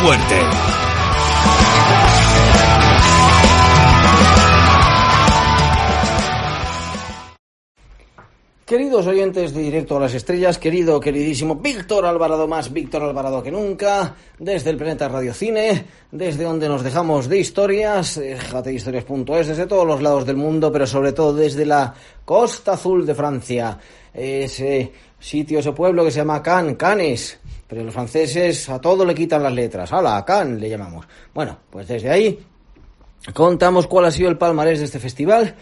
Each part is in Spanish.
fuerte. Queridos oyentes de Directo a las Estrellas, querido, queridísimo Víctor Alvarado más Víctor Alvarado que nunca, desde el planeta Radio Cine, desde donde nos dejamos de historias, jatehistorias.es, desde todos los lados del mundo, pero sobre todo desde la costa azul de Francia, ese sitio, ese pueblo que se llama Cannes, Cannes, pero los franceses a todo le quitan las letras, ¡Hala, Cannes le llamamos! Bueno, pues desde ahí contamos cuál ha sido el palmarés de este festival,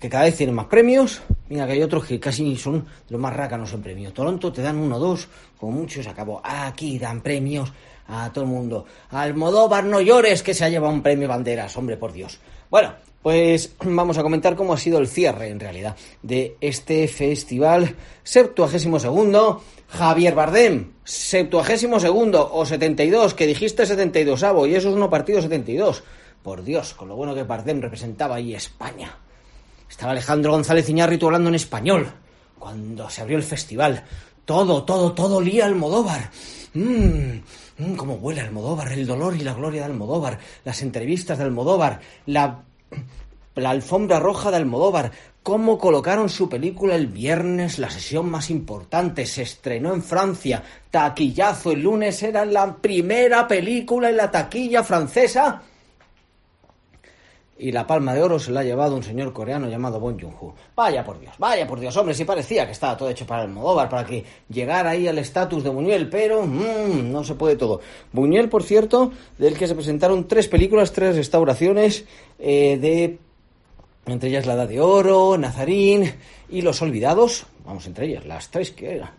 que cada vez tienen más premios. Mira, que hay otros que casi son los más rácanos en premios. Toronto te dan uno o dos, como muchos acabó. Aquí dan premios a todo el mundo. Almodóvar, no llores, que se ha llevado un premio banderas, hombre, por Dios. Bueno, pues vamos a comentar cómo ha sido el cierre, en realidad, de este festival. Septuagésimo segundo, Javier Bardem. Septuagésimo segundo, o 72, que dijiste 72, avo, y eso es uno partido 72. Por Dios, con lo bueno que Bardem representaba ahí España. Estaba Alejandro González Iñárritu hablando en español. Cuando se abrió el festival, todo, todo, todo lía Almodóvar. Mmm, mmm, cómo huele Almodóvar, el dolor y la gloria de Almodóvar, las entrevistas de Almodóvar, la, la alfombra roja de Almodóvar, cómo colocaron su película el viernes, la sesión más importante, se estrenó en Francia, taquillazo, el lunes era la primera película en la taquilla francesa y la palma de oro se la ha llevado un señor coreano llamado Bon Joon-ho. Vaya por Dios, vaya por Dios, hombre, si parecía que estaba todo hecho para el Modóvar, para que llegara ahí al estatus de Buñuel, pero mmm, no se puede todo. Buñuel, por cierto, del que se presentaron tres películas, tres restauraciones eh, de entre ellas La Edad de Oro, Nazarín y Los Olvidados, vamos, entre ellas, las tres que eran,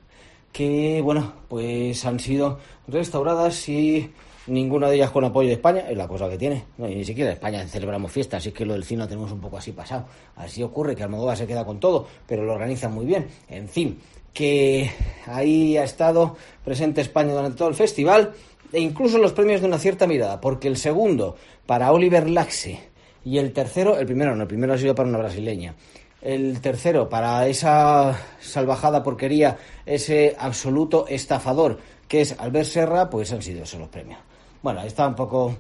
que, bueno, pues han sido restauradas y ninguna de ellas con apoyo de España, es la cosa que tiene. No, y ni siquiera en España celebramos fiestas, así que lo del cine lo tenemos un poco así pasado. Así ocurre que Almodóvar se queda con todo, pero lo organiza muy bien. En fin, que ahí ha estado presente España durante todo el festival e incluso los premios de una cierta mirada, porque el segundo para Oliver Laxe y el tercero, el primero no, el primero ha sido para una brasileña. El tercero, para esa salvajada porquería, ese absoluto estafador que es Albert Serra, pues han sido esos los premios. Bueno, está un poco...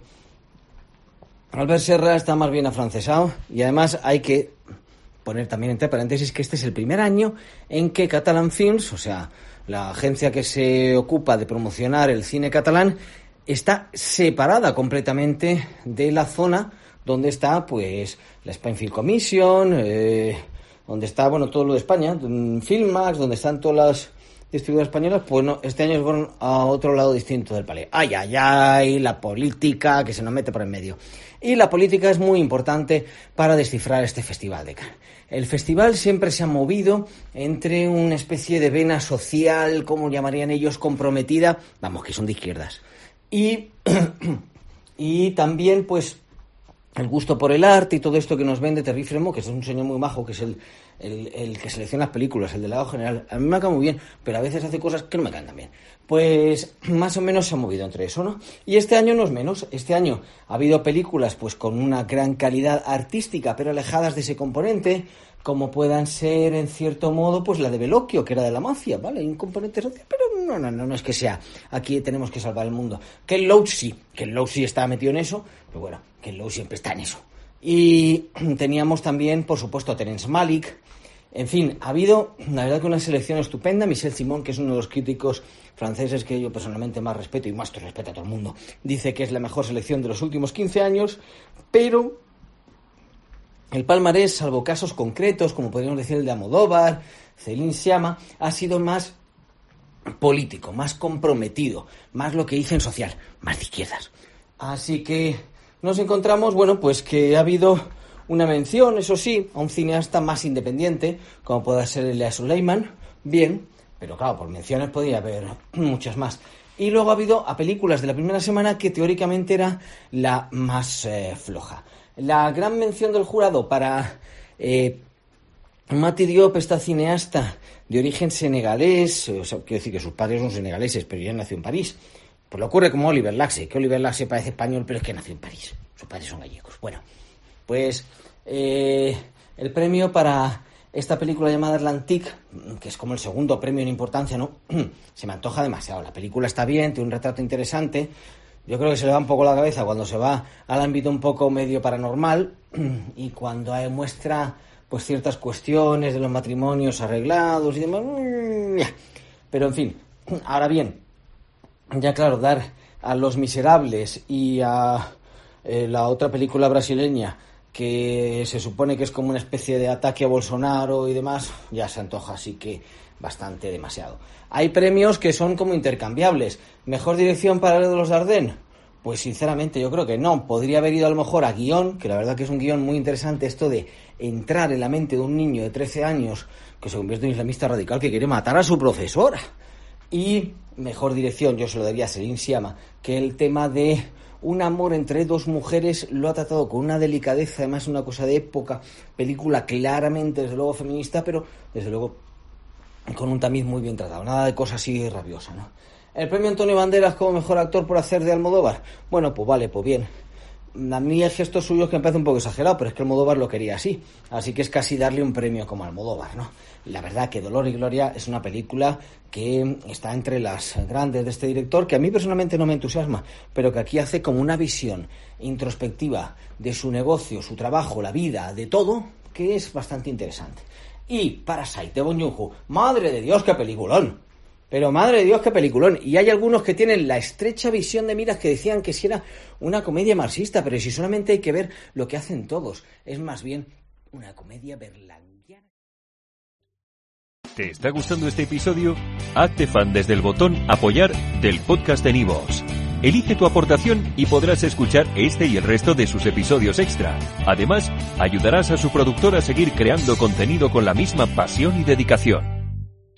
Albert Serra está más bien afrancesado y además hay que poner también entre paréntesis que este es el primer año en que Catalan Films, o sea, la agencia que se ocupa de promocionar el cine catalán, está separada completamente de la zona donde está, pues, la Film Commission, eh, donde está, bueno, todo lo de España, Filmax, donde están todas las distribuidoras españolas, pues no, este año fueron a otro lado distinto del palé. Ay, ay, ay, la política que se nos mete por el medio. Y la política es muy importante para descifrar este festival de Cannes. El festival siempre se ha movido entre una especie de vena social, como llamarían ellos, comprometida, vamos, que son de izquierdas. Y, y también, pues, el gusto por el arte y todo esto que nos vende Terry Fremo, que es un señor muy majo, que es el, el, que selecciona las películas, el delegado general. A mí me cae muy bien, pero a veces hace cosas que no me caen tan bien. Pues más o menos se ha movido entre eso, ¿no? Y este año no es menos. Este año ha habido películas pues con una gran calidad artística, pero alejadas de ese componente, como puedan ser en cierto modo pues la de Veloquio, que era de la mafia, ¿vale? Un componente social, pero no, no, no, no es que sea. Aquí tenemos que salvar el mundo. Que el Loach sí, que el Loach sí está metido en eso, pero bueno, que el Loach siempre está en eso. Y teníamos también, por supuesto, a Terence Malik. En fin, ha habido, la verdad, que una selección estupenda. Michel Simon, que es uno de los críticos franceses que yo personalmente más respeto y más respeto a todo el mundo, dice que es la mejor selección de los últimos 15 años, pero el palmarés, salvo casos concretos, como podríamos decir el de Amodóvar, Celine Siama, ha sido más político, más comprometido, más lo que dicen social, más de izquierdas. Así que nos encontramos, bueno, pues que ha habido una mención, eso sí, a un cineasta más independiente, como puede ser Elia Suleiman, bien, pero claro, por menciones podría haber muchas más. Y luego ha habido a películas de la primera semana que teóricamente era la más eh, floja. La gran mención del jurado para eh, Mati Diop, esta cineasta de origen senegalés, o quiero decir que sus padres son senegaleses, pero ya nació en París. Pues le ocurre como Oliver Laxe, que Oliver Laxe parece español, pero es que nació en París. Sus padres son gallegos. Bueno, pues eh, el premio para esta película llamada Atlantique, que es como el segundo premio en importancia, ¿no? se me antoja demasiado. La película está bien, tiene un retrato interesante. Yo creo que se le va un poco la cabeza cuando se va al ámbito un poco medio paranormal y cuando muestra pues ciertas cuestiones de los matrimonios arreglados y demás. Mm, Pero en fin, ahora bien, ya claro, dar a Los Miserables y a eh, la otra película brasileña que se supone que es como una especie de ataque a Bolsonaro y demás, ya se antoja así que bastante demasiado. Hay premios que son como intercambiables. ¿Mejor dirección para los Dardenne? Pues sinceramente yo creo que no. Podría haber ido a lo mejor a guion, que la verdad que es un guion muy interesante esto de entrar en la mente de un niño de 13 años que se convierte en islamista radical que quiere matar a su profesora. Y mejor dirección, yo se lo daría a Celine Siama, que el tema de un amor entre dos mujeres lo ha tratado con una delicadeza, además una cosa de época, película claramente, desde luego, feminista, pero desde luego con un tamiz muy bien tratado, nada de cosas así rabiosa, ¿no? El premio Antonio Banderas como mejor actor por hacer de Almodóvar, bueno, pues vale, pues bien. A mí el gesto suyo es que me parece un poco exagerado, pero es que Almodóvar lo quería así, así que es casi darle un premio como Almodóvar, ¿no? La verdad que Dolor y Gloria es una película que está entre las grandes de este director, que a mí personalmente no me entusiasma, pero que aquí hace como una visión introspectiva de su negocio, su trabajo, la vida, de todo, que es bastante interesante. Y Parasite de Joon-ho, madre de Dios, qué peliculón. Pero madre de Dios, qué peliculón. Y hay algunos que tienen la estrecha visión de miras que decían que si era una comedia marxista, pero si solamente hay que ver lo que hacen todos, es más bien una comedia berlanguiana. ¿Te está gustando este episodio? Hazte fan desde el botón Apoyar del podcast de Nivos. Elige tu aportación y podrás escuchar este y el resto de sus episodios extra. Además, ayudarás a su productor a seguir creando contenido con la misma pasión y dedicación.